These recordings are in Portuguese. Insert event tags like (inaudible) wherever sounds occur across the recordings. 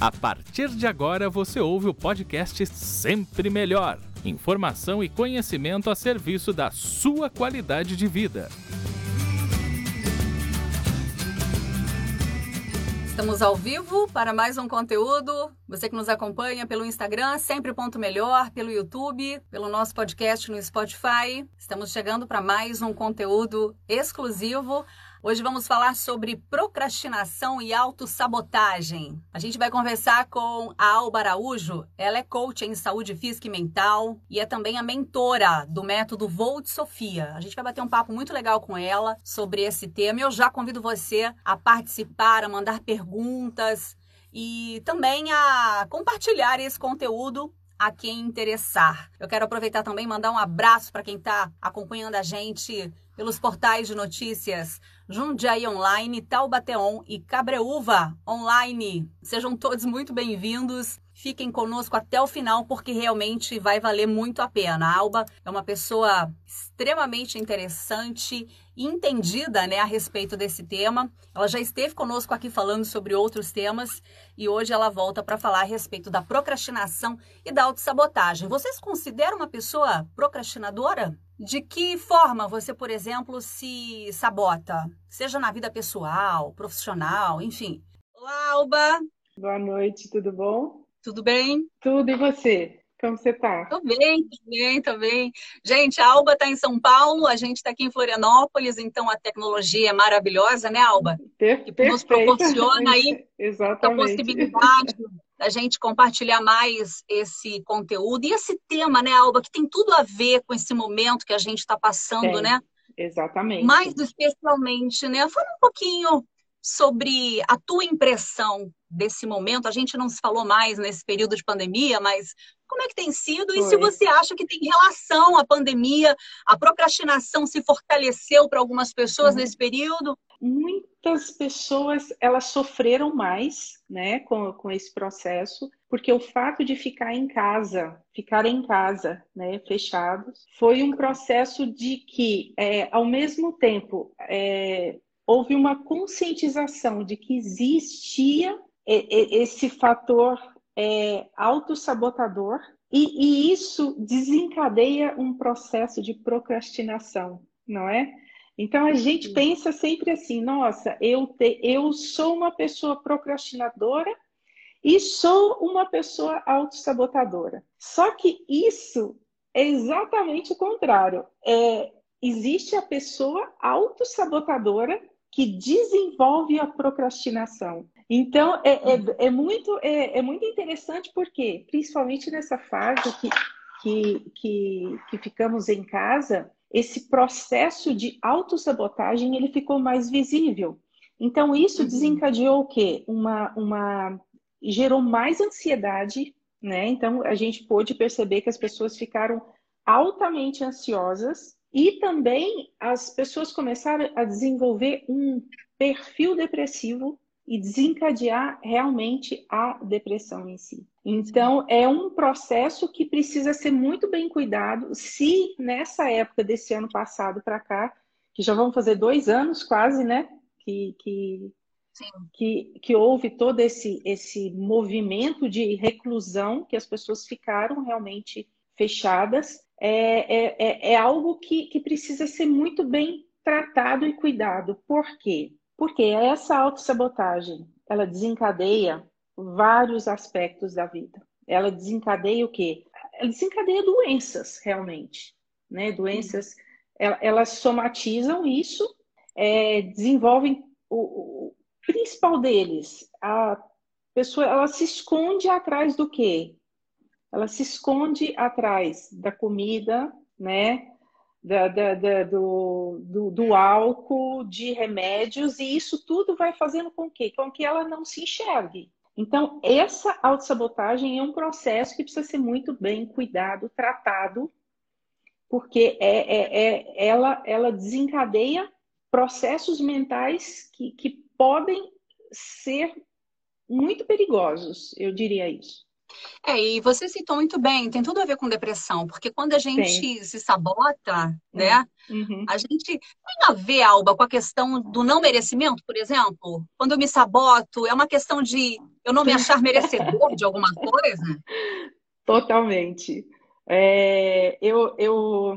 A partir de agora você ouve o podcast Sempre Melhor. Informação e conhecimento a serviço da sua qualidade de vida. Estamos ao vivo para mais um conteúdo. Você que nos acompanha pelo Instagram, sempre ponto melhor, pelo YouTube, pelo nosso podcast no Spotify. Estamos chegando para mais um conteúdo exclusivo Hoje vamos falar sobre procrastinação e autossabotagem. A gente vai conversar com a Alba Araújo. Ela é coach em saúde física e mental e é também a mentora do método Voo de Sofia. A gente vai bater um papo muito legal com ela sobre esse tema. Eu já convido você a participar, a mandar perguntas e também a compartilhar esse conteúdo a quem interessar. Eu quero aproveitar também e mandar um abraço para quem está acompanhando a gente pelos portais de notícias Jundiaí Online, Taubateon e Cabreúva Online. Sejam todos muito bem-vindos. Fiquem conosco até o final, porque realmente vai valer muito a pena. A Alba é uma pessoa extremamente interessante e entendida né, a respeito desse tema. Ela já esteve conosco aqui falando sobre outros temas e hoje ela volta para falar a respeito da procrastinação e da autossabotagem. Vocês consideram uma pessoa procrastinadora? De que forma você, por exemplo, se sabota? Seja na vida pessoal, profissional, enfim. Olá, Alba! Boa noite, tudo bom? Tudo bem? Tudo, e você? Como você tá? Tô bem, tô bem, tô bem. Gente, a Alba tá em São Paulo, a gente tá aqui em Florianópolis, então a tecnologia é maravilhosa, né, Alba? Per que nos proporciona aí (laughs) a possibilidade da gente compartilhar mais esse conteúdo e esse tema, né, Alba, que tem tudo a ver com esse momento que a gente está passando, tem, né? Exatamente. Mais especialmente, né? Fala um pouquinho sobre a tua impressão desse momento. A gente não se falou mais nesse período de pandemia, mas como é que tem sido? Foi. E se você acha que tem relação à pandemia, a procrastinação se fortaleceu para algumas pessoas uhum. nesse período? Muitas pessoas elas sofreram mais, né, com, com esse processo, porque o fato de ficar em casa, ficar em casa, né, fechados, foi um processo de que, é, ao mesmo tempo, é, houve uma conscientização de que existia esse fator é, autossabotador e, e isso desencadeia um processo de procrastinação, não é? Então a gente pensa sempre assim: nossa, eu, te, eu sou uma pessoa procrastinadora e sou uma pessoa autossabotadora. Só que isso é exatamente o contrário. É, existe a pessoa autossabotadora que desenvolve a procrastinação. Então, é, é, é muito, é, é, muito interessante porque, principalmente nessa fase que, que, que, que ficamos em casa, esse processo de autossabotagem ele ficou mais visível. Então, isso uhum. desencadeou o quê? Uma, uma... gerou mais ansiedade, né? Então, a gente pôde perceber que as pessoas ficaram altamente ansiosas e também as pessoas começaram a desenvolver um perfil depressivo e desencadear realmente a depressão em si. Então, é um processo que precisa ser muito bem cuidado. Se nessa época desse ano passado para cá, que já vão fazer dois anos quase, né? Que, que, que, que houve todo esse, esse movimento de reclusão, que as pessoas ficaram realmente fechadas, é, é, é, é algo que, que precisa ser muito bem tratado e cuidado. Por quê? Porque essa autossabotagem, ela desencadeia vários aspectos da vida. Ela desencadeia o quê? Ela desencadeia doenças, realmente. Né? Doenças, elas somatizam isso, é, desenvolvem o, o principal deles. A pessoa, ela se esconde atrás do quê? Ela se esconde atrás da comida, né? da, da, da, do, do, do, álcool, de remédios, e isso tudo vai fazendo com que, com que ela não se enxergue. Então, essa autossabotagem é um processo que precisa ser muito bem cuidado, tratado, porque é, é, é ela, ela desencadeia processos mentais que, que podem ser muito perigosos, eu diria isso. É, e você citou muito bem, tem tudo a ver com depressão, porque quando a gente tem. se sabota, né? Uhum. A gente tem a ver, Alba, com a questão do não merecimento, por exemplo? Quando eu me saboto, é uma questão de eu não me achar (laughs) merecedor de alguma coisa? Totalmente. É, eu, eu,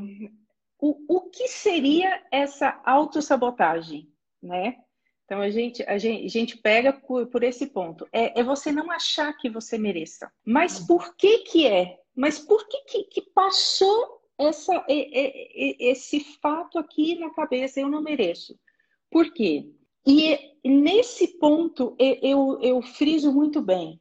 o, o que seria essa autossabotagem, né? Então a gente, a gente, a gente pega por, por esse ponto. É, é, você não achar que você mereça. Mas uhum. por que que é? Mas por que que, que passou essa, esse fato aqui na cabeça? Eu não mereço. Por quê? E nesse ponto eu, eu friso muito bem.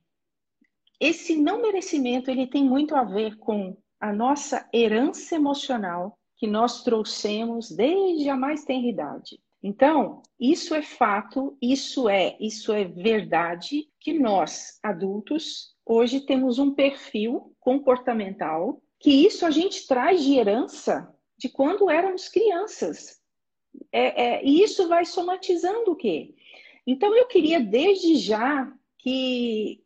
Esse não merecimento ele tem muito a ver com a nossa herança emocional que nós trouxemos desde a mais tenra idade. Então, isso é fato, isso é, isso é verdade que nós, adultos, hoje temos um perfil comportamental que isso a gente traz de herança de quando éramos crianças. É, é, e isso vai somatizando o quê? Então, eu queria desde já que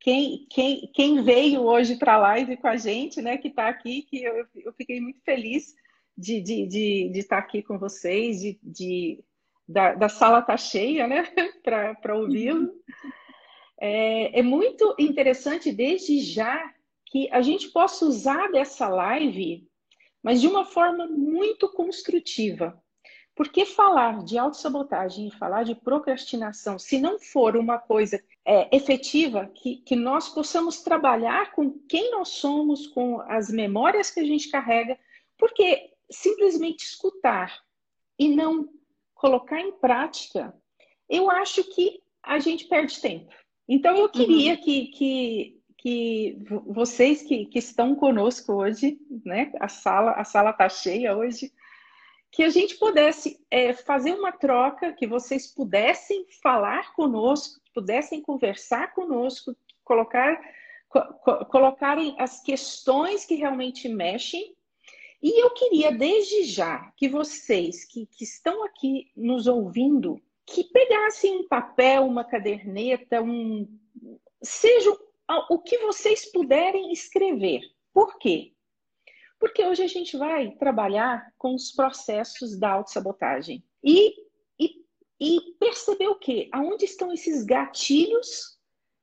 quem, quem, quem veio hoje para a live com a gente, né, que está aqui, que eu, eu fiquei muito feliz de, de, de, de estar aqui com vocês, de, de da, da sala tá cheia, né, (laughs) para ouvi-lo. É, é muito interessante desde já que a gente possa usar dessa live, mas de uma forma muito construtiva. Porque falar de autossabotagem e falar de procrastinação, se não for uma coisa é, efetiva, que, que nós possamos trabalhar com quem nós somos, com as memórias que a gente carrega, porque simplesmente escutar e não colocar em prática, eu acho que a gente perde tempo. Então, eu queria uhum. que, que, que vocês que, que estão conosco hoje, né? A sala a sala está cheia hoje, que a gente pudesse é, fazer uma troca, que vocês pudessem falar conosco, pudessem conversar conosco, colocar, co colocarem as questões que realmente mexem e eu queria, desde já, que vocês que, que estão aqui nos ouvindo, que pegassem um papel, uma caderneta, um seja o que vocês puderem escrever. Por quê? Porque hoje a gente vai trabalhar com os processos da autossabotagem. E, e, e perceber o quê? Aonde estão esses gatilhos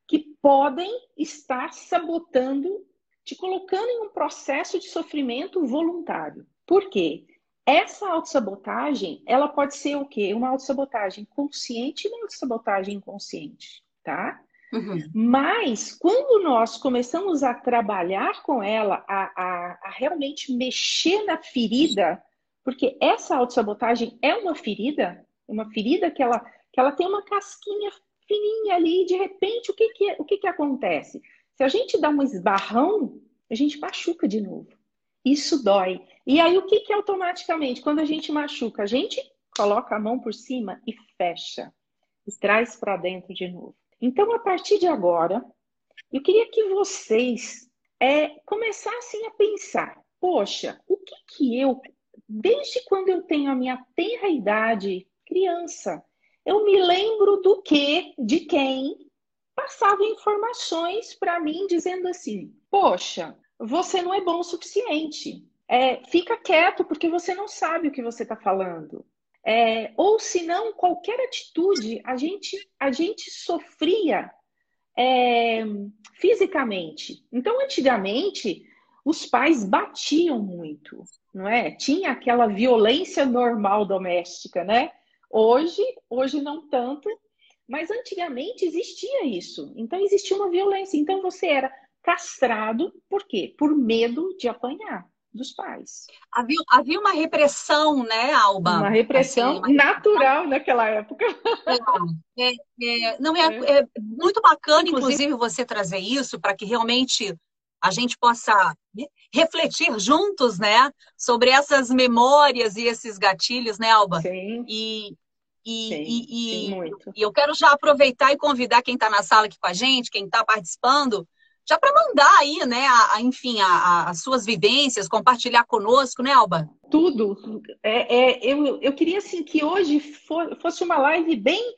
que podem estar sabotando te colocando em um processo de sofrimento voluntário. Por quê? Essa autossabotagem, ela pode ser o quê? Uma autossabotagem consciente e uma autossabotagem inconsciente, tá? Uhum. Mas quando nós começamos a trabalhar com ela, a, a, a realmente mexer na ferida, porque essa autossabotagem é uma ferida, uma ferida que ela, que ela tem uma casquinha fininha ali, e de repente o que, que, o que, que acontece? Se a gente dá um esbarrão, a gente machuca de novo. Isso dói. E aí, o que, que automaticamente, quando a gente machuca, a gente coloca a mão por cima e fecha, e traz para dentro de novo. Então, a partir de agora, eu queria que vocês é, começassem a pensar: poxa, o que que eu, desde quando eu tenho a minha tenra idade, criança, eu me lembro do que, de quem, passava informações para mim dizendo assim: poxa, você não é bom o suficiente. É, fica quieto porque você não sabe o que você está falando. É, ou se não, qualquer atitude, a gente, a gente sofria é, fisicamente. Então, antigamente, os pais batiam muito, não é? Tinha aquela violência normal doméstica, né? Hoje, hoje não tanto, mas antigamente existia isso. Então existia uma violência. Então você era castrado, por quê? Por medo de apanhar dos pais. Havia, havia uma repressão, né, Alba? Uma repressão assim, uma natural naquela época. É, é, é não é, é, é, muito bacana, inclusive, você trazer isso para que realmente a gente possa refletir juntos, né, sobre essas memórias e esses gatilhos, né, Alba? Sim. E, e, sim, e, sim, e, eu quero já aproveitar e convidar quem está na sala aqui com a gente, quem está participando, já para mandar aí, né, a, a enfim, a, as suas vivências, compartilhar conosco, né, Alba? Tudo. É, é, eu, eu queria, assim, que hoje for, fosse uma live bem,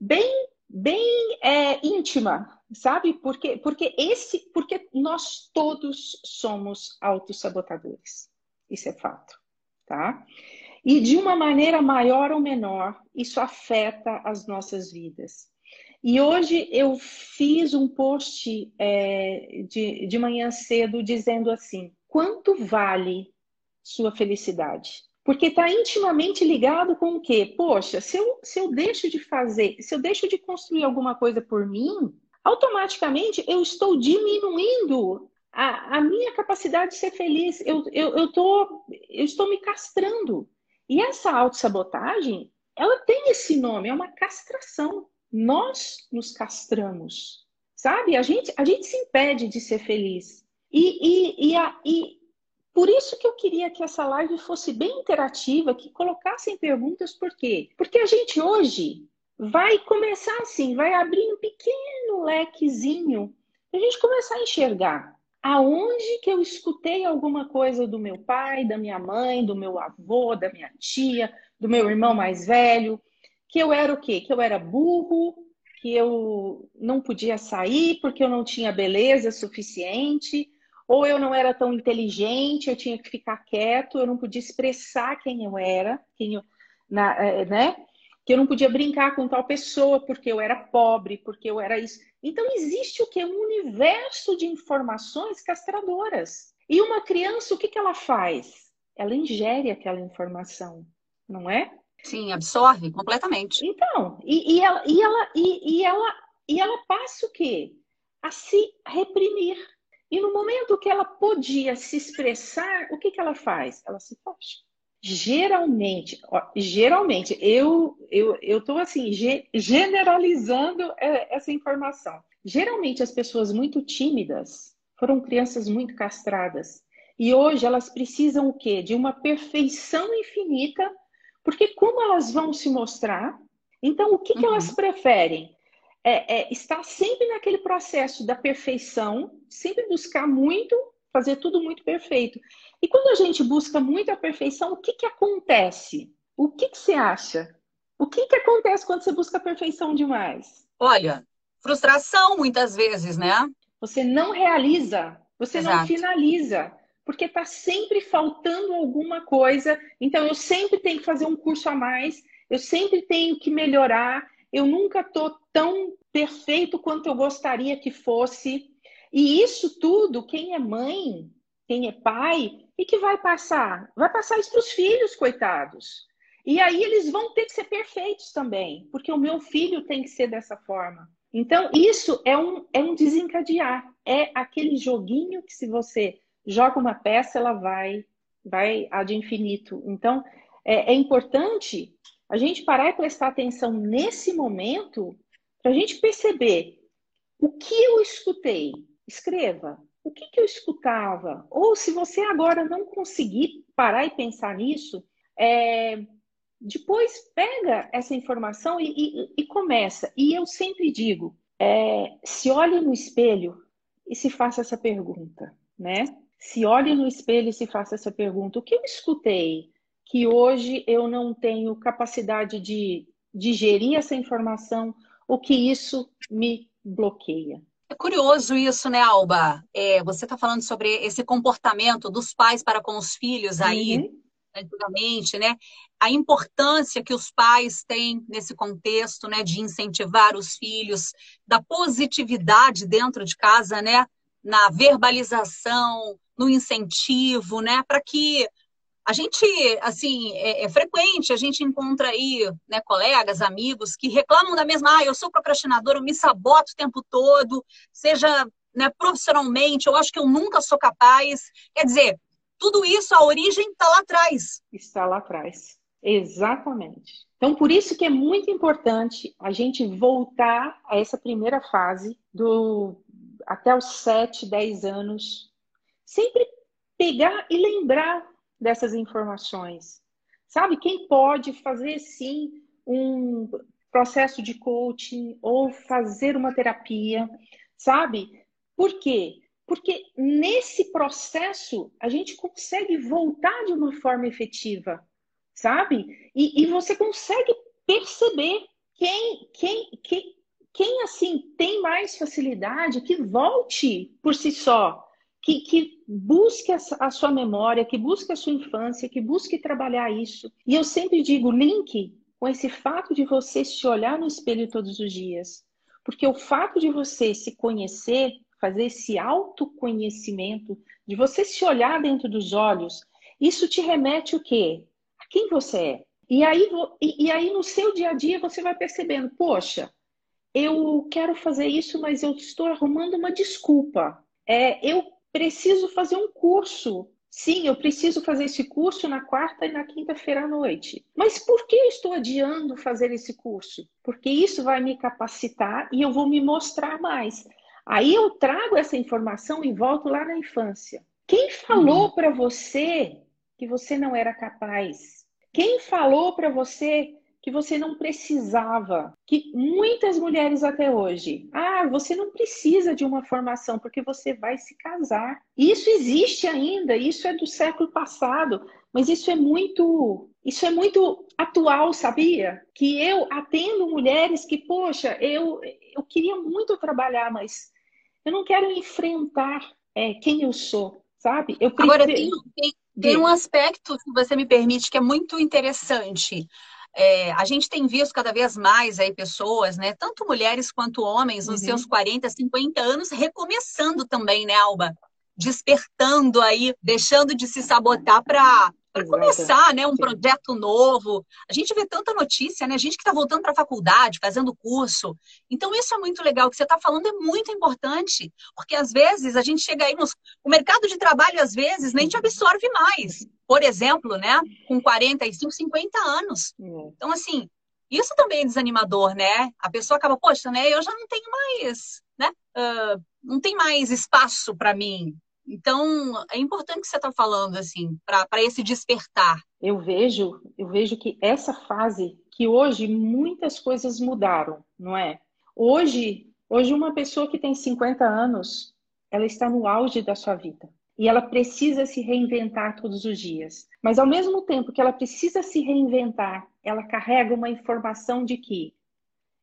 bem bem é, íntima, sabe? Porque, porque esse, porque nós todos somos autossabotadores. Isso é fato, tá? E de uma maneira maior ou menor, isso afeta as nossas vidas. E hoje eu fiz um post é, de, de manhã cedo dizendo assim: quanto vale sua felicidade? Porque está intimamente ligado com o quê? Poxa, se eu, se eu deixo de fazer, se eu deixo de construir alguma coisa por mim, automaticamente eu estou diminuindo a, a minha capacidade de ser feliz. Eu, eu, eu, tô, eu estou me castrando. E essa autossabotagem, ela tem esse nome, é uma castração. Nós nos castramos, sabe? A gente, a gente se impede de ser feliz. E, e, e, a, e por isso que eu queria que essa live fosse bem interativa, que colocassem perguntas, por quê? Porque a gente hoje vai começar assim, vai abrir um pequeno lequezinho a gente começar a enxergar aonde que eu escutei alguma coisa do meu pai, da minha mãe, do meu avô, da minha tia, do meu irmão mais velho, que eu era o quê? Que eu era burro, que eu não podia sair porque eu não tinha beleza suficiente, ou eu não era tão inteligente, eu tinha que ficar quieto, eu não podia expressar quem eu era, quem eu, na, é, né? Que eu não podia brincar com tal pessoa porque eu era pobre, porque eu era isso. Então existe o que? Um universo de informações castradoras. E uma criança, o que, que ela faz? Ela ingere aquela informação, não é? Sim, absorve completamente. Então, e, e ela, e, ela, e, e, ela, e ela passa o quê? A se reprimir e no momento que ela podia se expressar, o que, que ela faz? Ela se fecha. Geralmente, ó, geralmente, eu eu eu estou assim ge generalizando é, essa informação. Geralmente as pessoas muito tímidas foram crianças muito castradas e hoje elas precisam o quê? De uma perfeição infinita, porque como elas vão se mostrar? Então o que, que elas uhum. preferem? é, é, estar sempre naquele processo da perfeição, sempre buscar muito, fazer tudo muito perfeito. E quando a gente busca muito a perfeição, o que, que acontece? O que, que você acha? O que, que acontece quando você busca a perfeição demais? Olha, frustração muitas vezes, né? Você não realiza, você Exato. não finaliza, porque está sempre faltando alguma coisa. Então, eu sempre tenho que fazer um curso a mais, eu sempre tenho que melhorar, eu nunca estou tão perfeito quanto eu gostaria que fosse. E isso tudo, quem é mãe, quem é pai, e que vai passar? Vai passar isso para os filhos, coitados. E aí eles vão ter que ser perfeitos também, porque o meu filho tem que ser dessa forma. Então, isso é um, é um desencadear. É aquele joguinho que se você joga uma peça, ela vai, vai ad infinito. Então, é, é importante a gente parar e prestar atenção nesse momento para a gente perceber o que eu escutei. Escreva. O que, que eu escutava? Ou se você agora não conseguir parar e pensar nisso, é, depois pega essa informação e, e, e, começa. E eu sempre digo: é, se olhe no espelho e se faça essa pergunta, né? Se olhe no espelho e se faça essa pergunta: o que eu escutei? que hoje eu não tenho capacidade de digerir essa informação, o que isso me bloqueia. É curioso isso, né, Alba? É, você está falando sobre esse comportamento dos pais para com os filhos aí, uhum. antigamente, né? A importância que os pais têm nesse contexto, né, de incentivar os filhos, da positividade dentro de casa, né? Na verbalização, no incentivo, né? Para que a gente, assim, é, é, frequente, a gente encontra aí né, colegas, amigos que reclamam da mesma, ah, eu sou procrastinador, eu me saboto o tempo todo, seja né, profissionalmente, eu acho que eu nunca sou capaz. Quer dizer, tudo isso, a origem está lá atrás. Está lá atrás, exatamente. Então, por isso que é muito importante a gente voltar a essa primeira fase do até os 7, 10 anos, sempre pegar e lembrar dessas informações. Sabe, quem pode fazer sim um processo de coaching ou fazer uma terapia, sabe? Por quê? Porque nesse processo a gente consegue voltar de uma forma efetiva, sabe? E, e você consegue perceber quem, quem, quem, quem assim tem mais facilidade, que volte por si só, que, que busque a, sua memória, que busque a sua infância, que busque trabalhar isso. E eu sempre digo, link com esse fato de você se olhar no espelho todos os dias. Porque o fato de você se conhecer, fazer esse autoconhecimento, de você se olhar dentro dos olhos, isso te remete o quê? A quem você é. E aí, e aí no seu dia a dia você vai percebendo, poxa, eu quero fazer isso, mas eu estou arrumando uma desculpa. É, eu preciso fazer um curso. Sim, eu preciso fazer esse curso na quarta e na quinta-feira à noite. Mas por que eu estou adiando fazer esse curso? Porque isso vai me capacitar e eu vou me mostrar mais. Aí eu trago essa informação e volto lá na infância. Quem falou uhum. para você que você não era capaz? Quem falou para você que você não precisava, que muitas mulheres até hoje, ah, você não precisa de uma formação porque você vai se casar. Isso existe ainda, isso é do século passado, mas isso é muito, isso é muito atual, sabia? Que eu atendo mulheres que, poxa, eu eu queria muito trabalhar, mas eu não quero enfrentar é, quem eu sou, sabe? Eu. Agora tem, tem, tem um aspecto, se você me permite, que é muito interessante. É, a gente tem visto cada vez mais aí pessoas, né, tanto mulheres quanto homens, nos uhum. seus 40, 50 anos, recomeçando também, né, Alba? Despertando aí, deixando de se sabotar para para começar, né, um Sim. projeto novo. A gente vê tanta notícia, né? Gente que está voltando para a faculdade, fazendo curso. Então, isso é muito legal. O que você está falando é muito importante, porque às vezes a gente chega aí nos. O mercado de trabalho, às vezes, nem te absorve mais. Por exemplo, né? Com 45, 50 anos. Então, assim, isso também é desanimador, né? A pessoa acaba, poxa, né? Eu já não tenho mais, né? Uh, não tem mais espaço para mim. Então, é importante que você está falando, assim, para esse despertar. Eu vejo, eu vejo que essa fase, que hoje muitas coisas mudaram, não é? Hoje, hoje uma pessoa que tem 50 anos, ela está no auge da sua vida. E ela precisa se reinventar todos os dias. Mas ao mesmo tempo que ela precisa se reinventar, ela carrega uma informação de que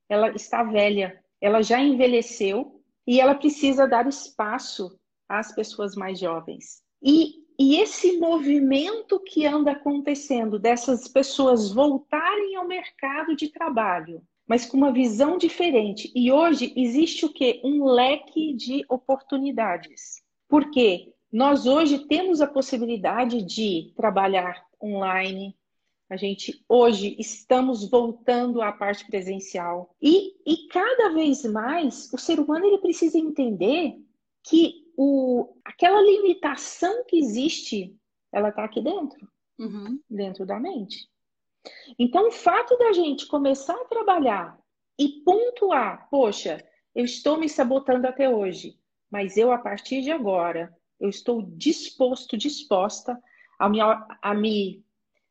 ela está velha, ela já envelheceu e ela precisa dar espaço às pessoas mais jovens. E, e esse movimento que anda acontecendo dessas pessoas voltarem ao mercado de trabalho, mas com uma visão diferente. E hoje existe o que? Um leque de oportunidades. Porque nós hoje temos a possibilidade de trabalhar online, a gente hoje estamos voltando à parte presencial. E, e cada vez mais o ser humano ele precisa entender que o, aquela limitação que existe, ela está aqui dentro, uhum. dentro da mente. Então, o fato da gente começar a trabalhar e pontuar, poxa, eu estou me sabotando até hoje, mas eu, a partir de agora, eu estou disposto, disposta a me, a me,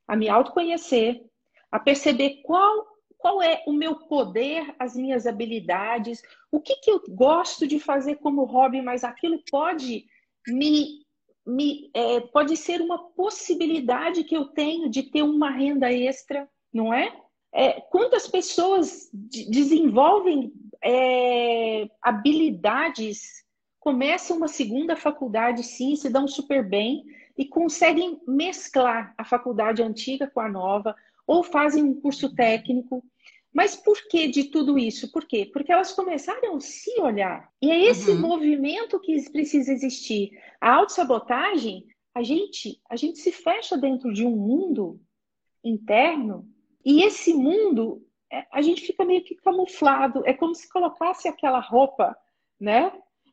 a me autoconhecer, a perceber qual qual é o meu poder, as minhas habilidades, o que, que eu gosto de fazer como hobby, mas aquilo pode me, me é, pode ser uma possibilidade que eu tenho de ter uma renda extra, não é? é quantas pessoas desenvolvem é, habilidades, começam uma segunda faculdade, sim, se dão super bem e conseguem mesclar a faculdade antiga com a nova, ou fazem um curso técnico. Mas por que de tudo isso? Por quê? Porque elas começaram a se olhar. E é esse uhum. movimento que precisa existir. A autossabotagem, a gente, a gente se fecha dentro de um mundo interno e esse mundo, é, a gente fica meio que camuflado. É como se colocasse aquela roupa, né?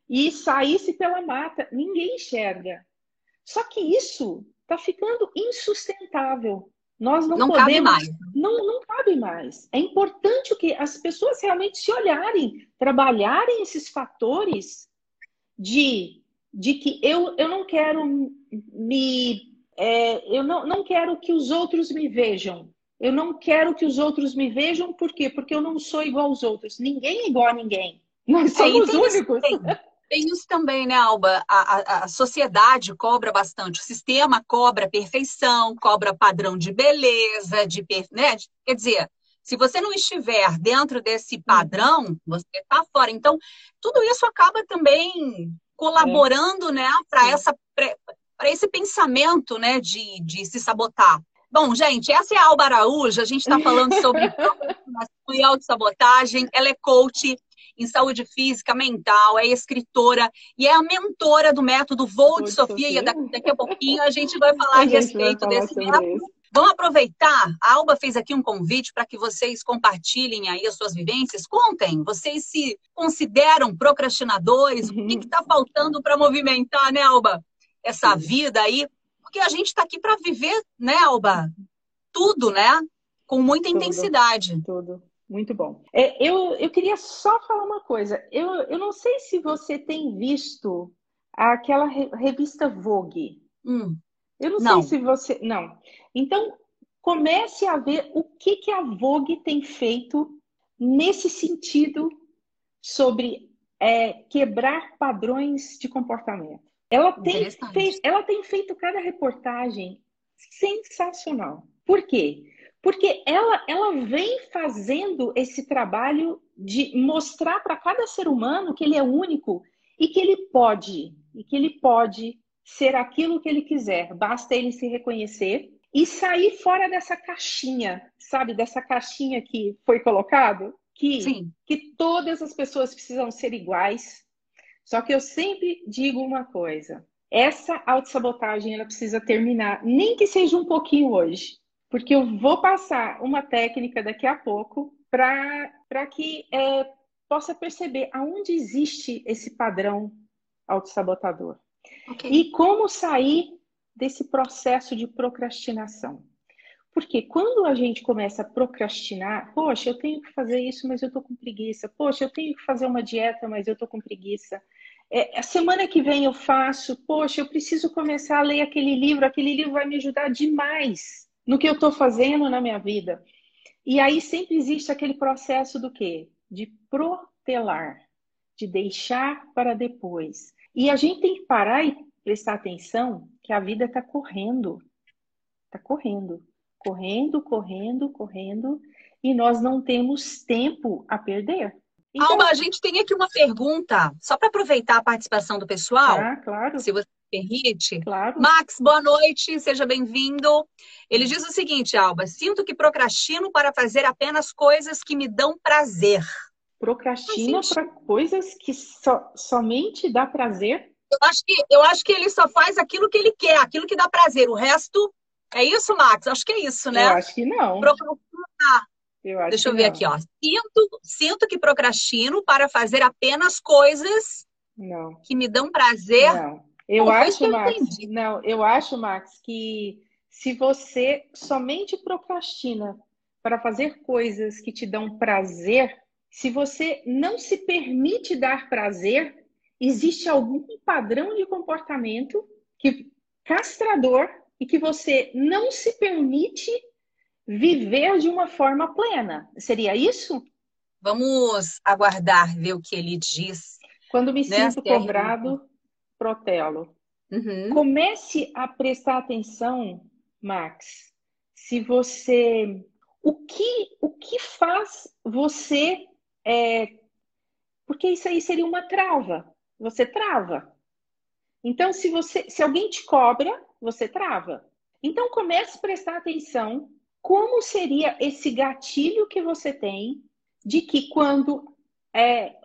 E saísse pela mata. Ninguém enxerga. Só que isso está ficando insustentável. Nós não, não podemos, cabe mais. Não, não cabe mais. É importante que as pessoas realmente se olharem, trabalharem esses fatores de, de que eu, eu não quero me. É, eu não, não quero que os outros me vejam. Eu não quero que os outros me vejam, por quê? Porque eu não sou igual aos outros. Ninguém é igual a ninguém. Nós somos é, únicos. Tem, tem isso também, né, Alba? A, a, a, sociedade cobra bastante, o sistema cobra perfeição, cobra padrão de beleza, de, né? quer dizer, Se você não estiver dentro desse uhum. padrão, você está fora. Então, tudo isso acaba também colaborando, é. né, para essa para esse pensamento, né, de, de se sabotar. Bom, gente, essa é a Alba Araújo, a gente está falando sobre (laughs) e autossabotagem. Ela é coach em saúde física, mental, é escritora e é a mentora do método Voo de Sofia. Sofia. E daqui, a pouquinho a gente vai falar (laughs) a, a respeito falar desse método. Vamos aproveitar, a Alba fez aqui um convite para que vocês compartilhem aí as suas vivências. Contem, vocês se consideram procrastinadores? Uhum. O que está faltando para movimentar, né, Alba? Essa uhum. vida aí porque a gente está aqui para viver, né, Alba? Tudo, né? Com muita tudo, intensidade. Tudo. Muito bom. É, eu, eu queria só falar uma coisa. Eu, eu não sei se você tem visto aquela revista Vogue. Hum, eu não, não, sei se você. Não. Então, comece a ver o que, que a Vogue tem feito nesse sentido sobre é, quebrar padrões de comportamento. Ela tem, ela tem feito cada reportagem sensacional. Por quê? Porque ela, ela vem fazendo esse trabalho de mostrar para cada ser humano que ele é único e que ele pode, e que ele pode ser aquilo que ele quiser, basta ele se reconhecer e sair fora dessa caixinha, sabe, dessa caixinha que foi colocado, que, Sim. que todas as pessoas precisam ser iguais, só que eu sempre digo uma coisa: essa autossabotagem ela precisa terminar, nem que seja um pouquinho hoje, porque eu vou passar uma técnica daqui a pouco para que é, possa perceber aonde existe esse padrão autossabotador. Okay. E como sair desse processo de procrastinação. Porque quando a gente começa a procrastinar, poxa, eu tenho que fazer isso, mas eu tô com preguiça. Poxa, eu tenho que fazer uma dieta, mas eu tô com preguiça. É, a semana que vem eu faço, poxa, eu preciso começar a ler aquele livro, aquele livro vai me ajudar demais no que eu estou fazendo na minha vida. E aí sempre existe aquele processo do quê? De protelar, de deixar para depois. E a gente tem que parar e prestar atenção que a vida está correndo. Está correndo. Correndo, correndo, correndo. E nós não temos tempo a perder. Então... Alba, a gente tem aqui uma pergunta, só para aproveitar a participação do pessoal. Ah, claro. Se você permite. Claro. Max, boa noite, seja bem-vindo. Ele diz o seguinte, Alba: sinto que procrastino para fazer apenas coisas que me dão prazer. Procrastina para coisas que so, somente dá prazer? Eu acho, que, eu acho que ele só faz aquilo que ele quer, aquilo que dá prazer. O resto. É isso, Max? Acho que é isso, né? Eu acho que não. Procrastinar eu Deixa eu ver não. aqui, ó. Sinto, sinto que procrastino para fazer apenas coisas não. que me dão prazer. Não. Eu acho, Max, não, eu acho, Max, que se você somente procrastina para fazer coisas que te dão prazer, se você não se permite dar prazer, existe algum padrão de comportamento que castrador e que você não se permite viver de uma forma plena. Seria isso? Vamos aguardar ver o que ele diz. Quando me né? sinto cobrado, protelo. Uhum. Comece a prestar atenção, Max, se você. O que, o que faz você. É... Porque isso aí seria uma trava. Você trava. Então, se você, se alguém te cobra, você trava. Então, comece a prestar atenção como seria esse gatilho que você tem de que quando é,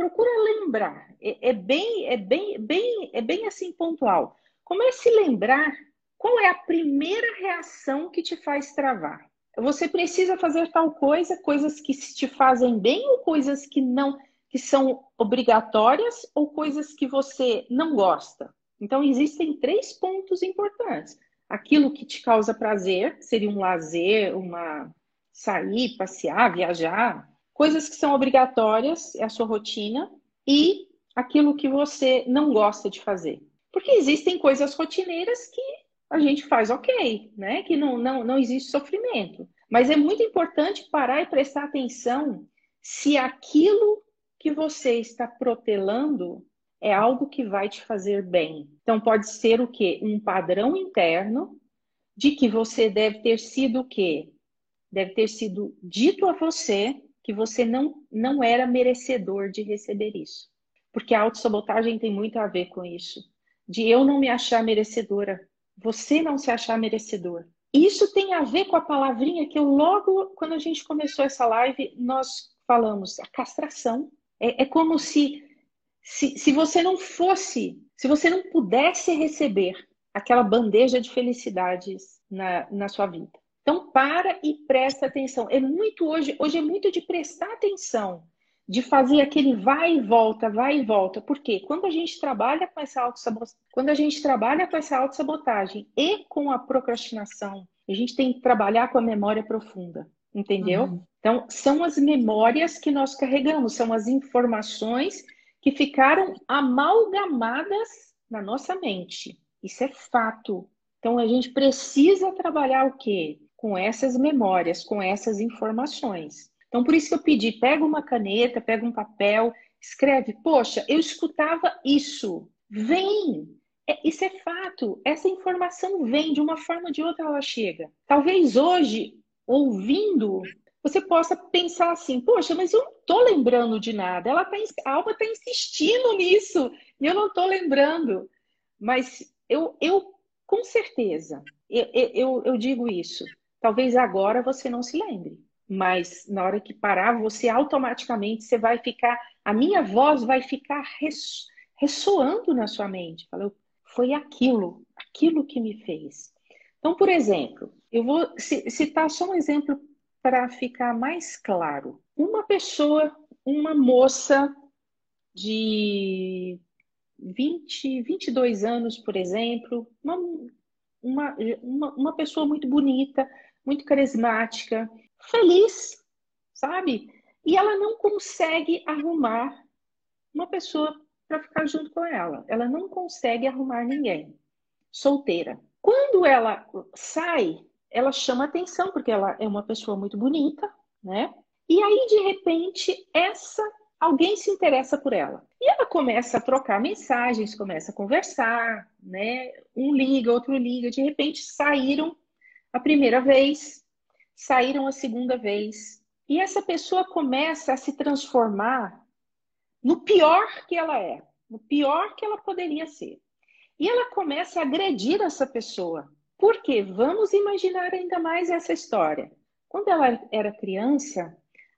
procura lembrar, é, é, bem, é bem, bem, é bem assim pontual. Comece a lembrar qual é a primeira reação que te faz travar. Você precisa fazer tal coisa, coisas que te fazem bem ou coisas que não, que são obrigatórias ou coisas que você não gosta. Então existem três pontos importantes aquilo que te causa prazer, seria um lazer, uma sair, passear, viajar, coisas que são obrigatórias, é a sua rotina, e aquilo que você não gosta de fazer. Porque existem coisas rotineiras que a gente faz ok, né? Que não, não, não existe sofrimento. Mas é muito importante parar e prestar atenção se aquilo que você está protelando é algo que vai te fazer bem. Então pode ser o quê? Um padrão interno de que você deve ter sido o quê? deve ter sido dito a você que você não, não era merecedor de receber isso. Porque a autossabotagem tem muito a ver com isso. De eu não me achar merecedora, você não se achar merecedor. Isso tem a ver com a palavrinha que eu logo, quando a gente começou essa live, nós falamos, a castração. É, é como se, se, se você não fosse, se você não pudesse receber aquela bandeja de felicidades na, na sua vida. Então, para e presta atenção. É muito hoje, hoje é muito de prestar atenção, de fazer aquele vai e volta, vai e volta. Porque quando a gente trabalha com essa autossabotagem, quando a gente trabalha com essa autossabotagem e com a procrastinação, a gente tem que trabalhar com a memória profunda, entendeu? Uhum. Então, são as memórias que nós carregamos, são as informações que ficaram amalgamadas na nossa mente. Isso é fato. Então, a gente precisa trabalhar o quê? Com essas memórias, com essas informações. Então, por isso que eu pedi, pega uma caneta, pega um papel, escreve, poxa, eu escutava isso. Vem! É, isso é fato. Essa informação vem, de uma forma ou de outra ela chega. Talvez hoje, ouvindo, você possa pensar assim, poxa, mas eu não estou lembrando de nada. Ela tá, a alma está insistindo nisso e eu não estou lembrando. Mas eu, eu com certeza, eu, eu, eu digo isso. Talvez agora você não se lembre, mas na hora que parar, você automaticamente você vai ficar, a minha voz vai ficar ressoando na sua mente. Falou, foi aquilo, aquilo que me fez. Então, por exemplo, eu vou citar só um exemplo para ficar mais claro. Uma pessoa, uma moça de 20, 22 anos, por exemplo, uma, uma, uma, uma pessoa muito bonita, muito carismática, feliz, sabe? E ela não consegue arrumar uma pessoa para ficar junto com ela. Ela não consegue arrumar ninguém. Solteira. Quando ela sai, ela chama atenção porque ela é uma pessoa muito bonita, né? E aí de repente essa alguém se interessa por ela. E ela começa a trocar mensagens, começa a conversar, né? Um liga, outro liga, de repente saíram a primeira vez, saíram a segunda vez. E essa pessoa começa a se transformar no pior que ela é, no pior que ela poderia ser. E ela começa a agredir essa pessoa. Por quê? Vamos imaginar ainda mais essa história. Quando ela era criança,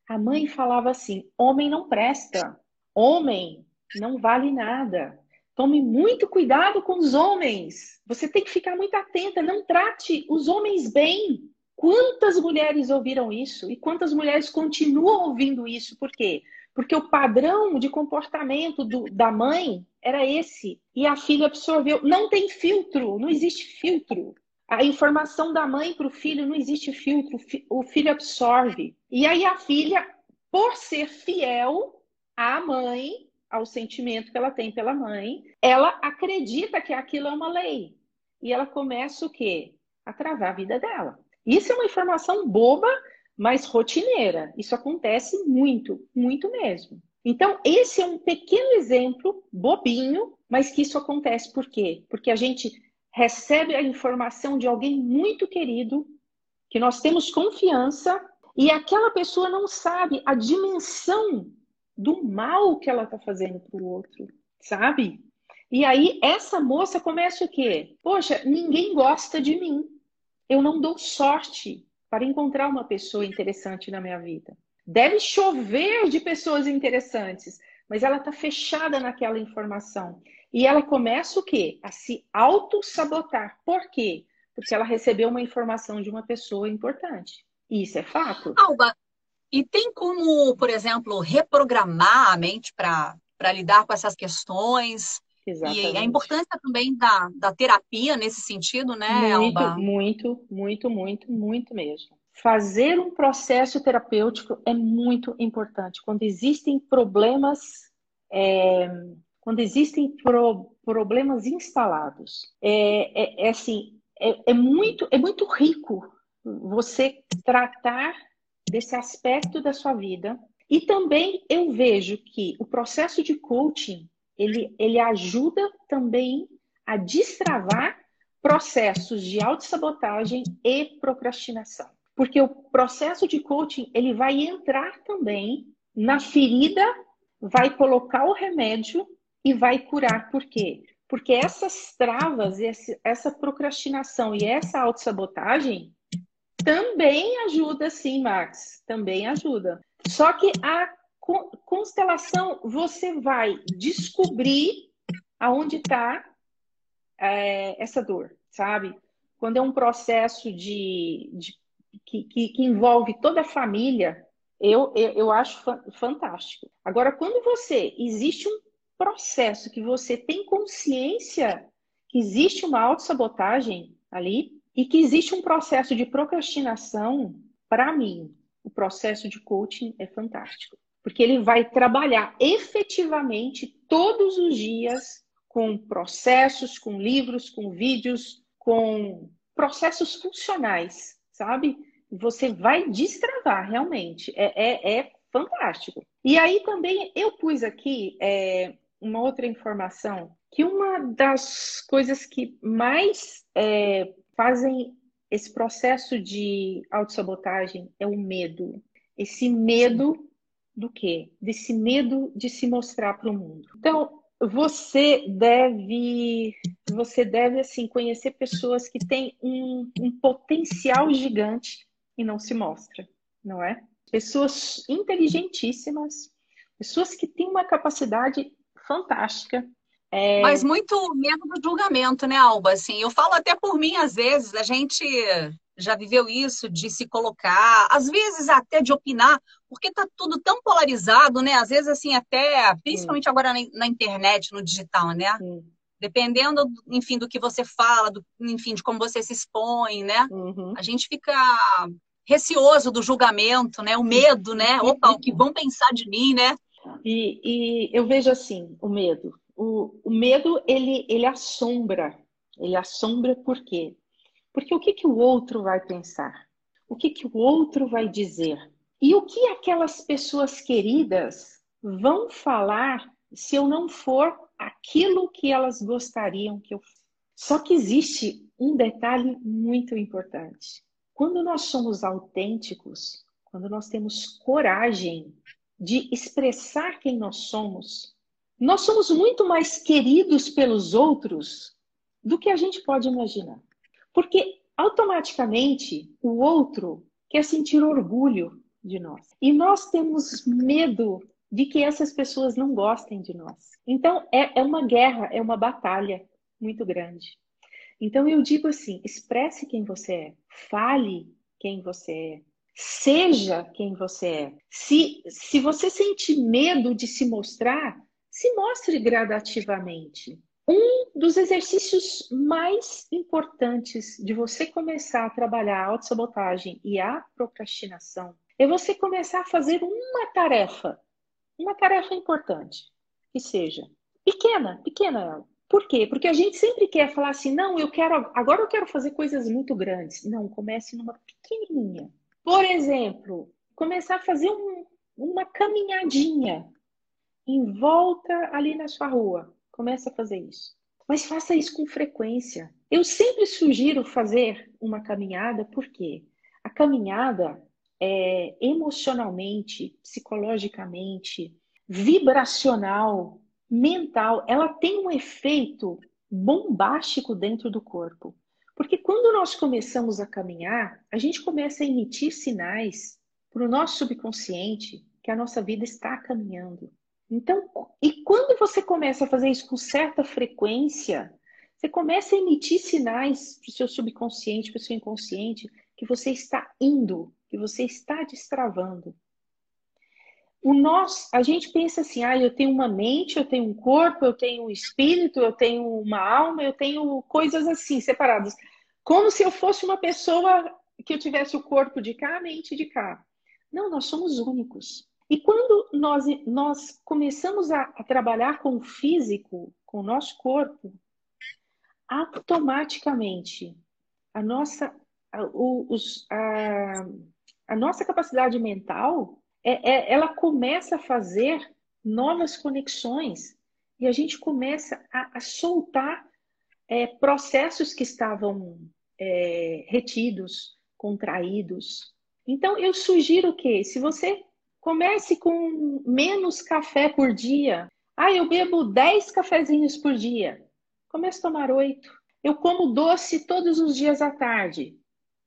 a mãe falava assim: homem não presta, homem não vale nada. Tome muito cuidado com os homens. Você tem que ficar muito atenta. Não trate os homens bem. Quantas mulheres ouviram isso? E quantas mulheres continuam ouvindo isso? Por quê? Porque o padrão de comportamento do, da mãe era esse. E a filha absorveu. Não tem filtro, não existe filtro. A informação da mãe para o filho não existe filtro. O filho absorve. E aí a filha, por ser fiel à mãe, ao sentimento que ela tem pela mãe, ela acredita que aquilo é uma lei. E ela começa o quê? A travar a vida dela. Isso é uma informação boba, mas rotineira. Isso acontece muito, muito mesmo. Então, esse é um pequeno exemplo, bobinho, mas que isso acontece por quê? Porque a gente recebe a informação de alguém muito querido, que nós temos confiança, e aquela pessoa não sabe a dimensão do mal que ela está fazendo para o outro, sabe? E aí essa moça começa o quê? Poxa, ninguém gosta de mim. Eu não dou sorte para encontrar uma pessoa interessante na minha vida. Deve chover de pessoas interessantes, mas ela está fechada naquela informação. E ela começa o quê? A se auto-sabotar. Por quê? Porque ela recebeu uma informação de uma pessoa importante. Isso é fato. Alba, e tem como, por exemplo, reprogramar a mente para lidar com essas questões? Exatamente. E a importância também da, da terapia nesse sentido, né, muito, Alba? Muito, muito, muito, muito mesmo. Fazer um processo terapêutico é muito importante. Quando existem problemas, é, quando existem pro, problemas instalados, é, é, é assim, é, é, muito, é muito rico você tratar desse aspecto da sua vida. E também eu vejo que o processo de coaching, ele, ele ajuda também a destravar processos de autossabotagem e procrastinação. Porque o processo de coaching, ele vai entrar também na ferida, vai colocar o remédio e vai curar. Por quê? Porque essas travas, essa procrastinação e essa autossabotagem também ajuda, sim, Max. Também ajuda. Só que a constelação, você vai descobrir aonde está é, essa dor, sabe? Quando é um processo de, de que, que, que, envolve toda a família, eu, eu, eu acho fantástico. Agora, quando você existe um processo que você tem consciência que existe uma autossabotagem ali e que existe um processo de procrastinação, para mim, o processo de coaching é fantástico. Porque ele vai trabalhar efetivamente todos os dias com processos, com livros, com vídeos, com processos funcionais, sabe? Você vai destravar realmente. É, é, é fantástico. E aí também eu pus aqui é, uma outra informação, que uma das coisas que mais é, fazem esse processo de autossabotagem é o medo. Esse medo do quê? Desse medo de se mostrar para o mundo. Então, você deve, você deve assim conhecer pessoas que têm um, um potencial gigante e não se mostra, não é? Pessoas inteligentíssimas, pessoas que têm uma capacidade fantástica. É... Mas muito medo do julgamento, né, Alba? Assim, eu falo até por mim, às vezes, a gente já viveu isso de se colocar, às vezes até de opinar, porque tá tudo tão polarizado, né? Às vezes, assim, até, principalmente Sim. agora na, internet, no digital, né? Sim. Dependendo, enfim, do que você fala, do, enfim, de como você se expõe, né? Uhum. A gente fica receoso do julgamento, né? O medo, né? Opa, o que vão pensar de mim, né? E, e eu vejo assim, o medo. O, o medo, ele, ele assombra. Ele assombra por quê? Porque o que, que o outro vai pensar? O que, que o outro vai dizer? E o que aquelas pessoas queridas vão falar se eu não for aquilo que elas gostariam que eu fosse? Só que existe um detalhe muito importante. Quando nós somos autênticos, quando nós temos coragem de expressar quem nós somos, nós somos muito mais queridos pelos outros do que a gente pode imaginar. Porque automaticamente o outro quer sentir orgulho de nós. E nós temos medo de que essas pessoas não gostem de nós. Então é, é uma guerra, é uma batalha muito grande. Então eu digo assim: expresse quem você é, fale quem você é, Seja quem você é. Se, se você sente medo de se mostrar, se mostre gradativamente. Um dos exercícios mais importantes de você começar a trabalhar a autossabotagem e a procrastinação é você começar a fazer uma tarefa, uma tarefa importante, que seja pequena, pequena. Por quê? Porque a gente sempre quer falar assim, não, eu quero, agora eu quero fazer coisas muito grandes. Não, comece numa pequenininha. Por exemplo, começar a fazer um, uma caminhadinha em volta ali na sua rua. Começa a fazer isso. Mas faça isso com frequência. Eu sempre sugiro fazer uma caminhada, porque a caminhada é emocionalmente, psicologicamente, vibracional, mental, ela tem um efeito bombástico dentro do corpo. Porque quando nós começamos a caminhar, a gente começa a emitir sinais para o nosso subconsciente que a nossa vida está caminhando. Então, e quando você começa a fazer isso com certa frequência, você começa a emitir sinais para o seu subconsciente, para o seu inconsciente, que você está indo, que você está destravando. O nós, a gente pensa assim, ah, eu tenho uma mente, eu tenho um corpo, eu tenho um espírito, eu tenho uma alma, eu tenho coisas assim separadas, como se eu fosse uma pessoa que eu tivesse o corpo de cá, a mente de cá. Não, nós somos únicos. E quando nós, nós começamos a, a trabalhar com o físico, com o nosso corpo, automaticamente a nossa, a, os, a, a nossa capacidade mental é, é, ela começa a fazer novas conexões e a gente começa a, a soltar é, processos que estavam é, retidos, contraídos. Então, eu sugiro que, se você comece com menos café por dia, ah, eu bebo 10 cafezinhos por dia, comece a tomar 8. Eu como doce todos os dias à tarde.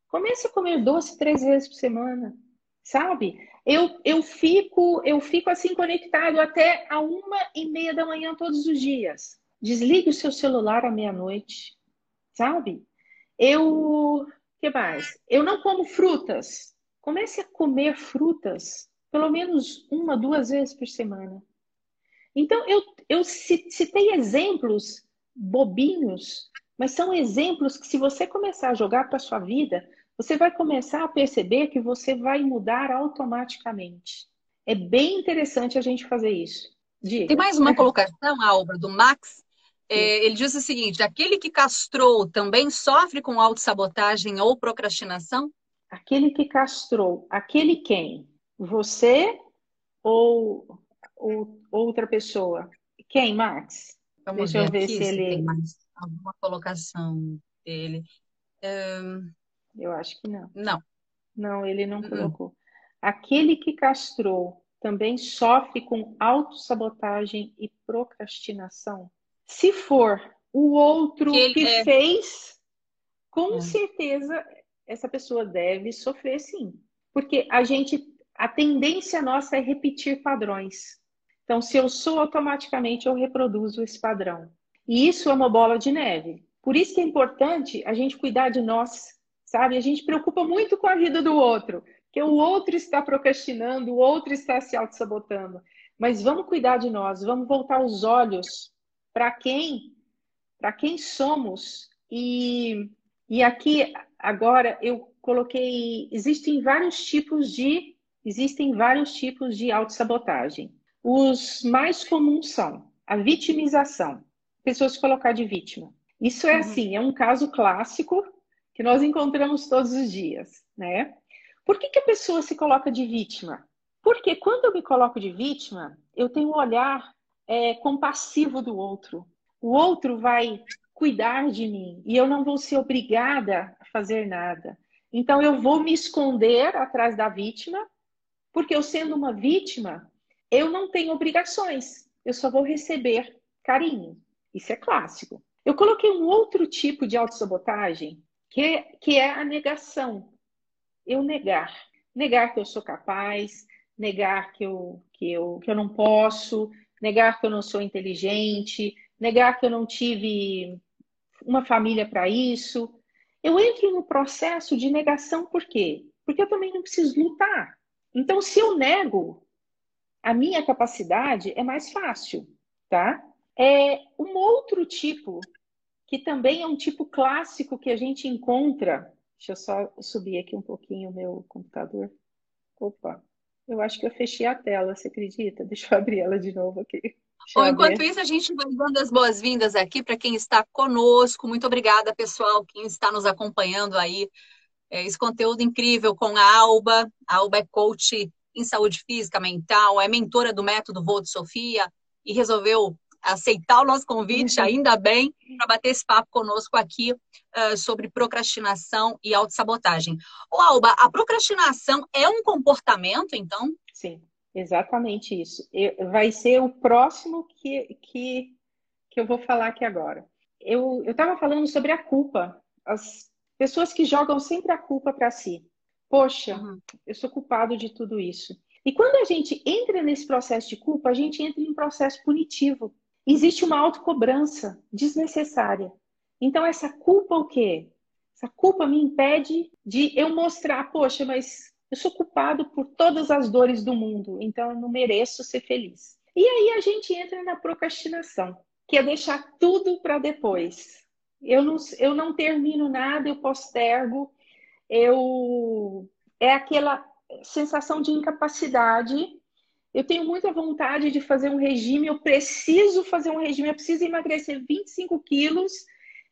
Comece a comer doce três vezes por semana, sabe? Eu, eu fico eu fico assim conectado até a uma e meia da manhã todos os dias. Desligue o seu celular à meia-noite, sabe? Eu que mais? Eu não como frutas. Comece a comer frutas pelo menos uma, duas vezes por semana. Então, eu, eu citei exemplos bobinhos, mas são exemplos que, se você começar a jogar para a sua vida, você vai começar a perceber que você vai mudar automaticamente. É bem interessante a gente fazer isso. Diga. Tem mais uma colocação, Alba, do Max. É, ele diz o seguinte: aquele que castrou também sofre com autossabotagem ou procrastinação? Aquele que castrou, aquele quem? Você ou, ou outra pessoa? Quem, Max? Vamos Deixa ver eu ver se, ele. Tem mais alguma colocação dele. Um... Eu acho que não. Não. Não, ele não uh -uh. colocou. Aquele que castrou também sofre com autossabotagem e procrastinação? Se for o outro que, que é... fez, com é. certeza essa pessoa deve sofrer sim. Porque a gente, a tendência nossa é repetir padrões. Então, se eu sou, automaticamente eu reproduzo esse padrão. E isso é uma bola de neve. Por isso que é importante a gente cuidar de nós, sabe? A gente preocupa muito com a vida do outro, que o outro está procrastinando, o outro está se auto-sabotando. Mas vamos cuidar de nós, vamos voltar os olhos para quem, para quem somos. E, e aqui agora eu coloquei, existem vários tipos de, existem vários tipos de autossabotagem. Os mais comuns são a vitimização, pessoas se colocar de vítima. Isso é uhum. assim, é um caso clássico que nós encontramos todos os dias, né? Por que, que a pessoa se coloca de vítima? Porque quando eu me coloco de vítima, eu tenho um olhar é, compassivo do outro. O outro vai cuidar de mim e eu não vou ser obrigada a fazer nada. Então eu vou me esconder atrás da vítima, porque eu sendo uma vítima, eu não tenho obrigações, eu só vou receber carinho. Isso é clássico. Eu coloquei um outro tipo de autossabotagem, que, que é a negação. Eu negar. Negar que eu sou capaz, negar que eu, que, eu, que eu não posso, negar que eu não sou inteligente, negar que eu não tive uma família para isso. Eu entro no processo de negação por quê? Porque eu também não preciso lutar. Então, se eu nego a minha capacidade, é mais fácil, tá? É um outro tipo, que também é um tipo clássico que a gente encontra. Deixa eu só subir aqui um pouquinho o meu computador. Opa, eu acho que eu fechei a tela, você acredita? (laughs) Deixa eu abrir ela de novo aqui. Bom, enquanto isso, a gente vai dando as boas-vindas aqui para quem está conosco. Muito obrigada, pessoal, quem está nos acompanhando aí. É, esse conteúdo incrível com a Alba. A Alba é coach em saúde física, mental, é mentora do método de Sofia e resolveu aceitar o nosso convite, uhum. ainda bem, para bater esse papo conosco aqui uh, sobre procrastinação e autossabotagem. Ô, Alba, a procrastinação é um comportamento, então? Sim. Exatamente isso. Eu, vai ser o próximo que, que, que eu vou falar aqui agora. Eu estava falando sobre a culpa. As pessoas que jogam sempre a culpa para si. Poxa, uhum. eu sou culpado de tudo isso. E quando a gente entra nesse processo de culpa, a gente entra em um processo punitivo. Existe uma autocobrança desnecessária. Então, essa culpa o quê? Essa culpa me impede de eu mostrar, poxa, mas eu sou culpado por todas as dores do mundo, então eu não mereço ser feliz. E aí a gente entra na procrastinação, que é deixar tudo para depois. Eu não, eu não termino nada, eu postergo, eu é aquela sensação de incapacidade. Eu tenho muita vontade de fazer um regime, eu preciso fazer um regime, eu preciso emagrecer 25 quilos,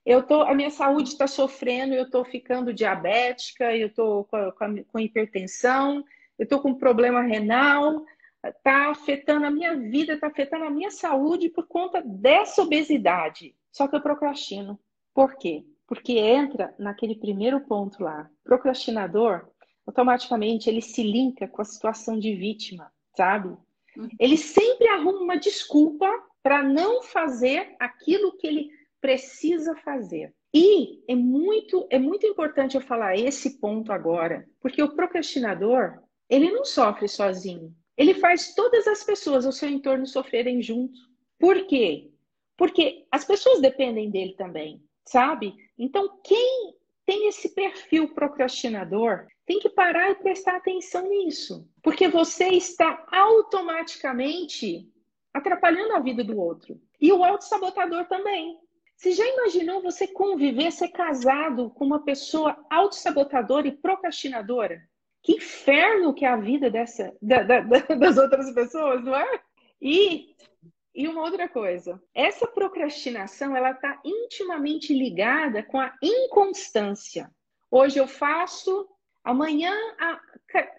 eu tô, a minha saúde está sofrendo, eu estou ficando diabética, eu estou com, com, com, hipertensão, eu estou com problema renal, está afetando a minha vida, está afetando a minha saúde por conta dessa obesidade. Só que eu procrastino. Por quê? Porque entra naquele primeiro ponto lá. Procrastinador automaticamente ele se linka com a situação de vítima, sabe? Uhum. Ele sempre arruma uma desculpa para não fazer aquilo que ele precisa fazer. E é muito, é muito importante eu falar esse ponto agora, porque o procrastinador, ele não sofre sozinho. Ele faz todas as pessoas ao seu entorno sofrerem junto. Por quê? Porque as pessoas dependem dele também, sabe? Então, quem tem esse perfil procrastinador tem que parar e prestar atenção nisso. Porque você está automaticamente atrapalhando a vida do outro. E o autossabotador também. Você já imaginou você conviver, ser casado com uma pessoa autossabotadora e procrastinadora? Que inferno que é a vida dessa, da, da, (laughs) das outras pessoas, não é? E, e uma outra coisa, essa procrastinação ela está intimamente ligada com a inconstância. Hoje eu faço, amanhã, a,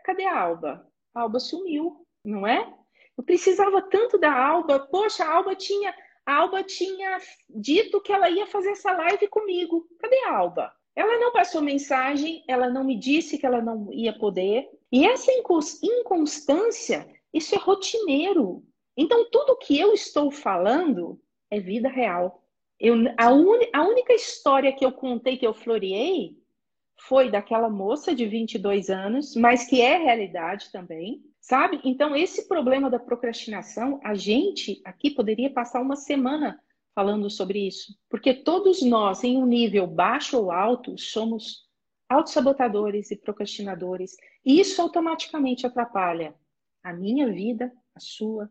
cadê a Alba? A Alba sumiu, não é? Eu precisava tanto da Alba, poxa, a Alba tinha a Alba tinha dito que ela ia fazer essa live comigo. Cadê a Alba? Ela não passou mensagem, ela não me disse que ela não ia poder. E essa inconstância, isso é rotineiro. Então, tudo que eu estou falando é vida real. Eu, a, un, a única história que eu contei, que eu floreei, foi daquela moça de 22 anos, mas que é realidade também, Sabe? Então, esse problema da procrastinação, a gente aqui poderia passar uma semana falando sobre isso. Porque todos nós, em um nível baixo ou alto, somos autossabotadores e procrastinadores. E isso automaticamente atrapalha a minha vida, a sua,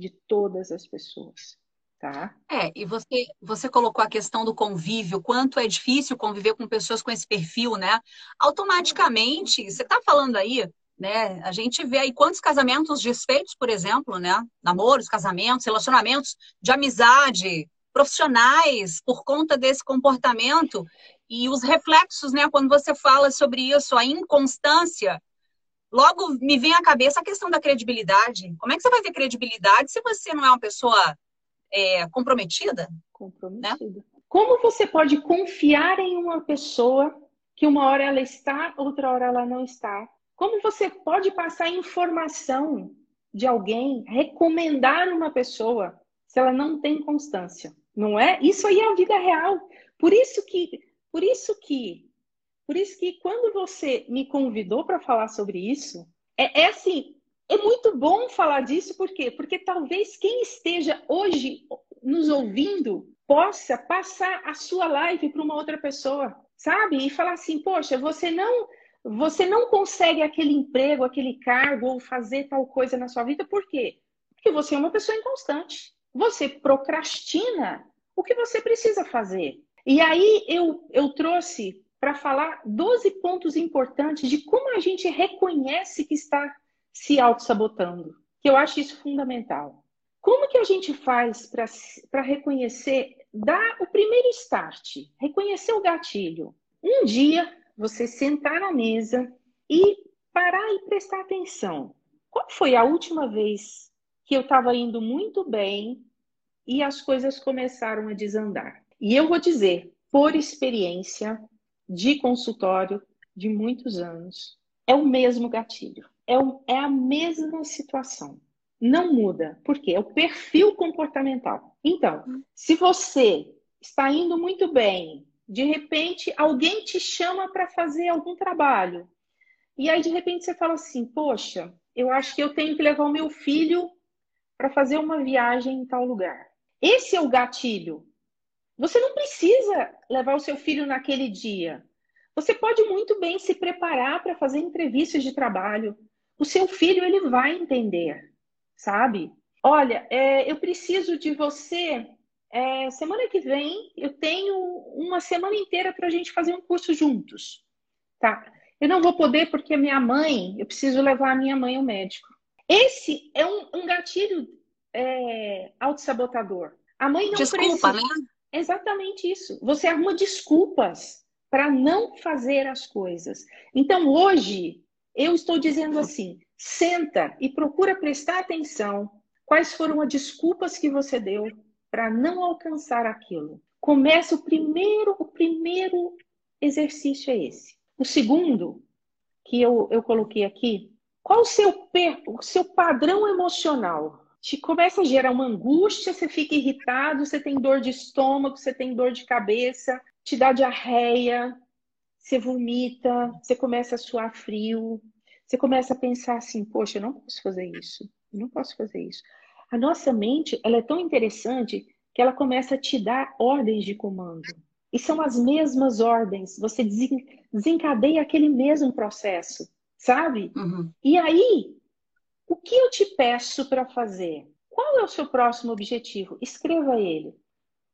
de todas as pessoas. Tá? É, e você, você colocou a questão do convívio, quanto é difícil conviver com pessoas com esse perfil, né? Automaticamente, você está falando aí, né? A gente vê aí quantos casamentos desfeitos, por exemplo, né? Namoros, casamentos, relacionamentos de amizade, profissionais, por conta desse comportamento e os reflexos, né? Quando você fala sobre isso, a inconstância, logo me vem à cabeça a questão da credibilidade. Como é que você vai ter credibilidade se você não é uma pessoa é, comprometida? Comprometida. Né? Como você pode confiar em uma pessoa que uma hora ela está, outra hora ela não está? Como você pode passar informação de alguém, recomendar uma pessoa, se ela não tem constância? Não é? Isso aí é a vida real. Por isso que, por isso que, por isso que quando você me convidou para falar sobre isso, é, é assim, é muito bom falar disso, por quê? Porque talvez quem esteja hoje nos ouvindo possa passar a sua live para uma outra pessoa, sabe? E falar assim, poxa, você não você não consegue aquele emprego, aquele cargo ou fazer tal coisa na sua vida, por quê? Porque você é uma pessoa inconstante. Você procrastina o que você precisa fazer. E aí eu, eu trouxe para falar 12 pontos importantes de como a gente reconhece que está se auto-sabotando, que eu acho isso fundamental. Como que a gente faz para reconhecer, dar o primeiro start, reconhecer o gatilho? Um dia você sentar na mesa e parar e prestar atenção. Qual foi a última vez que eu estava indo muito bem e as coisas começaram a desandar? E eu vou dizer, por experiência de consultório de muitos anos, é o mesmo gatilho, é, o, é a mesma situação. Não muda. Por quê? É o perfil comportamental. Então, se você está indo muito bem, de repente, alguém te chama para fazer algum trabalho. E aí, de repente, você fala assim: Poxa, eu acho que eu tenho que levar o meu filho para fazer uma viagem em tal lugar. Esse é o gatilho. Você não precisa levar o seu filho naquele dia. Você pode muito bem se preparar para fazer entrevistas de trabalho. O seu filho ele vai entender, sabe? Olha, é, eu preciso de você é, semana que vem eu tenho uma semana inteira para a gente fazer um curso juntos, tá? Eu não vou poder porque minha mãe, eu preciso levar a minha mãe ao médico. Esse é um, um gatilho é, autossabotador. A mãe não Desculpa, precisa. Né? Exatamente isso. Você arruma desculpas para não fazer as coisas. Então, hoje, eu estou dizendo assim: senta e procura prestar atenção. Quais foram as desculpas que você deu? para não alcançar aquilo. Começa o primeiro, o primeiro exercício é esse. O segundo, que eu, eu coloquei aqui. Qual o seu, o seu padrão emocional? Te começa a gerar uma angústia, você fica irritado, você tem dor de estômago, você tem dor de cabeça, te dá diarreia, você vomita, você começa a suar frio, você começa a pensar assim, poxa, eu não posso fazer isso, eu não posso fazer isso. A nossa mente, ela é tão interessante que ela começa a te dar ordens de comando. E são as mesmas ordens, você desencadeia aquele mesmo processo, sabe? Uhum. E aí, o que eu te peço para fazer? Qual é o seu próximo objetivo? Escreva ele.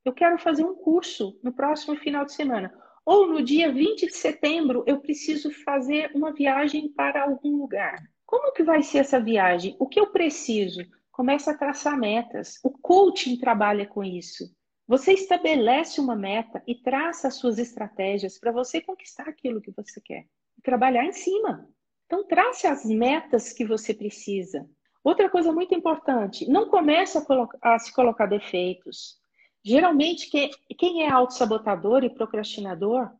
Eu quero fazer um curso no próximo final de semana. Ou no dia 20 de setembro, eu preciso fazer uma viagem para algum lugar. Como que vai ser essa viagem? O que eu preciso? Começa a traçar metas. O coaching trabalha com isso. Você estabelece uma meta e traça as suas estratégias para você conquistar aquilo que você quer. E trabalhar em cima. Então, trace as metas que você precisa. Outra coisa muito importante, não comece a, a se colocar defeitos. Geralmente, quem, quem é autossabotador e procrastinador,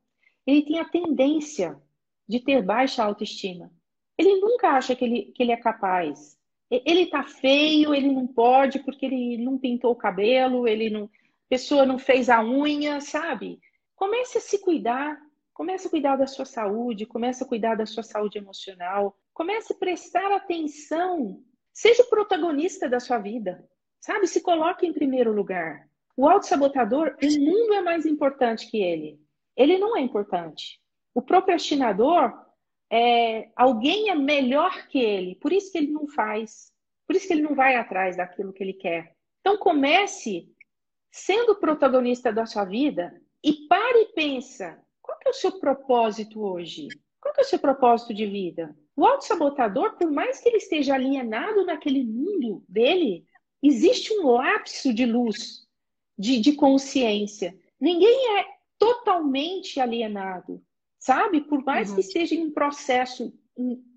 ele tem a tendência de ter baixa autoestima. Ele nunca acha que ele, que ele é capaz. Ele tá feio, ele não pode porque ele não pintou o cabelo, ele não, a pessoa não fez a unha, sabe? Comece a se cuidar, comece a cuidar da sua saúde, comece a cuidar da sua saúde emocional, comece a prestar atenção, seja o protagonista da sua vida, sabe? Se coloque em primeiro lugar. O autossabotador, o mundo é mais importante que ele. Ele não é importante. O procrastinador, é, alguém é melhor que ele, por isso que ele não faz. Por isso que ele não vai atrás daquilo que ele quer. Então comece sendo o protagonista da sua vida e pare e pensa, é o seu propósito hoje? Qual é o seu propósito de vida? O autossabotador, por mais que ele esteja alienado naquele mundo dele, existe um lapso de luz de, de consciência. Ninguém é totalmente alienado, sabe? Por mais uhum. que esteja em um processo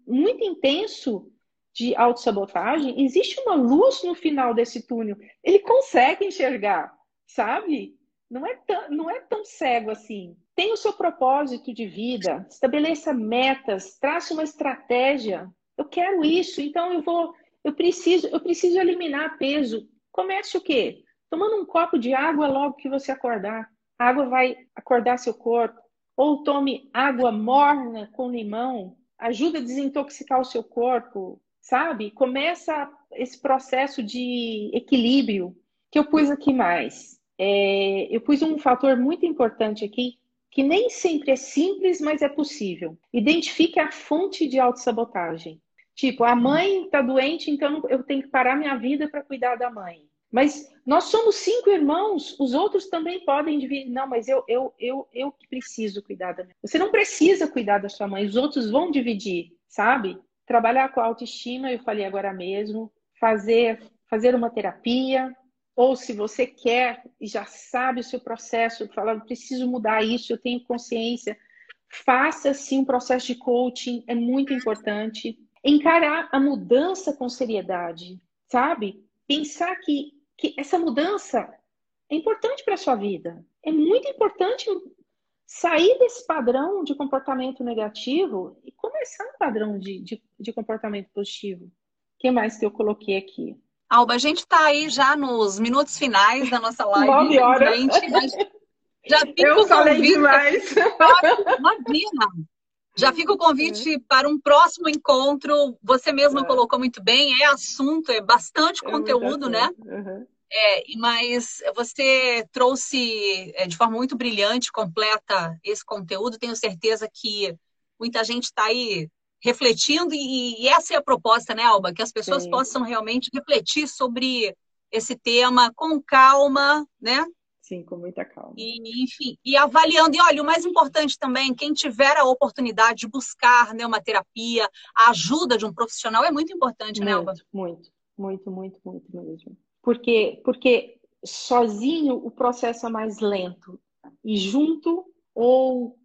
muito intenso de autossabotagem, existe uma luz no final desse túnel. Ele consegue enxergar, sabe? Não é, tão, não é tão cego assim. Tem o seu propósito de vida, estabeleça metas, trace uma estratégia. Eu quero isso, então eu vou, eu preciso, eu preciso eliminar peso. Comece o quê? Tomando um copo de água logo que você acordar. A água vai acordar seu corpo. Ou tome água morna com limão. Ajuda a desintoxicar o seu corpo, sabe? Começa esse processo de equilíbrio que eu pus aqui mais. É, eu pus um fator muito importante aqui, que nem sempre é simples, mas é possível. Identifique a fonte de autossabotagem. Tipo, a mãe está doente, então eu tenho que parar minha vida para cuidar da mãe. Mas nós somos cinco irmãos, os outros também podem dividir. Não, mas eu, eu, eu, eu que preciso cuidar da minha. Você não precisa cuidar da sua mãe, os outros vão dividir, sabe? Trabalhar com a autoestima, eu falei agora mesmo, fazer, fazer uma terapia, ou se você quer e já sabe o seu processo, falar, preciso mudar isso, eu tenho consciência, faça sim um processo de coaching, é muito importante. Encarar a mudança com seriedade, sabe? Pensar que que essa mudança é importante para a sua vida. É muito importante sair desse padrão de comportamento negativo e começar um padrão de, de, de comportamento positivo. O que mais que eu coloquei aqui? Alba, a gente está aí já nos minutos finais da nossa live. Nove horas. Gente, já fica eu falei convite. demais. Imagina. Já fica o convite para um próximo encontro. Você mesma é. colocou muito bem, é assunto, é bastante é conteúdo, né? Uhum. É, mas você trouxe é, de forma muito brilhante, completa esse conteúdo. Tenho certeza que muita gente está aí refletindo, e, e, essa é a proposta, né, Alba? Que as pessoas Sim. possam realmente refletir sobre esse tema com calma, né? Sim, com muita calma. E, enfim, e avaliando. E olha, o mais importante também, quem tiver a oportunidade de buscar né, uma terapia, a ajuda de um profissional é muito importante, muito, né, Alba? Muito, muito, muito, muito mesmo. Porque, porque sozinho o processo é mais lento. E junto ou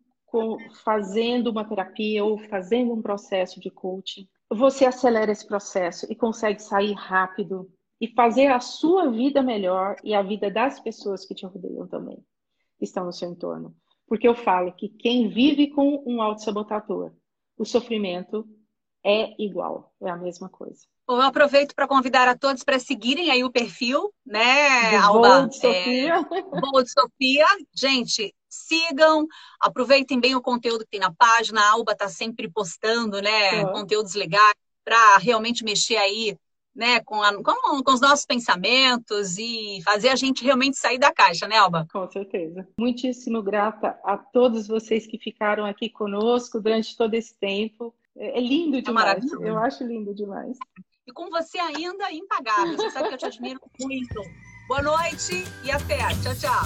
fazendo uma terapia ou fazendo um processo de coaching, você acelera esse processo e consegue sair rápido e fazer a sua vida melhor e a vida das pessoas que te rodeiam também, que estão no seu entorno. Porque eu falo que quem vive com um autossabotador o sofrimento é igual, é a mesma coisa. Eu aproveito para convidar a todos para seguirem aí o perfil, né, Do Alba? Voo de Sofia. É, de Sofia. Gente, sigam, aproveitem bem o conteúdo que tem na página. A Alba está sempre postando, né, É. conteúdos legais para realmente mexer aí, né, com, a- com- com os nossos pensamentos e fazer a gente realmente sair da caixa, né, Alba? Com certeza. Muitíssimo grata a todos vocês que ficaram aqui conosco durante todo esse tempo. É é lindo demais. maravilhoso. Eu acho lindo demais. E com você ainda impagável. Você sabe que eu te admiro muito. Boa noite e até. Tchau, tchau.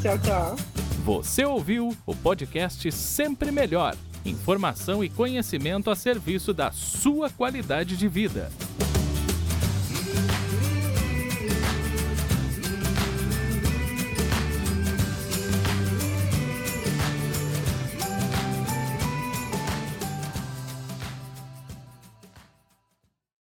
Tchau, tchau. Você ouviu o podcast Sempre Melhor. Informação e conhecimento a serviço da sua qualidade de vida.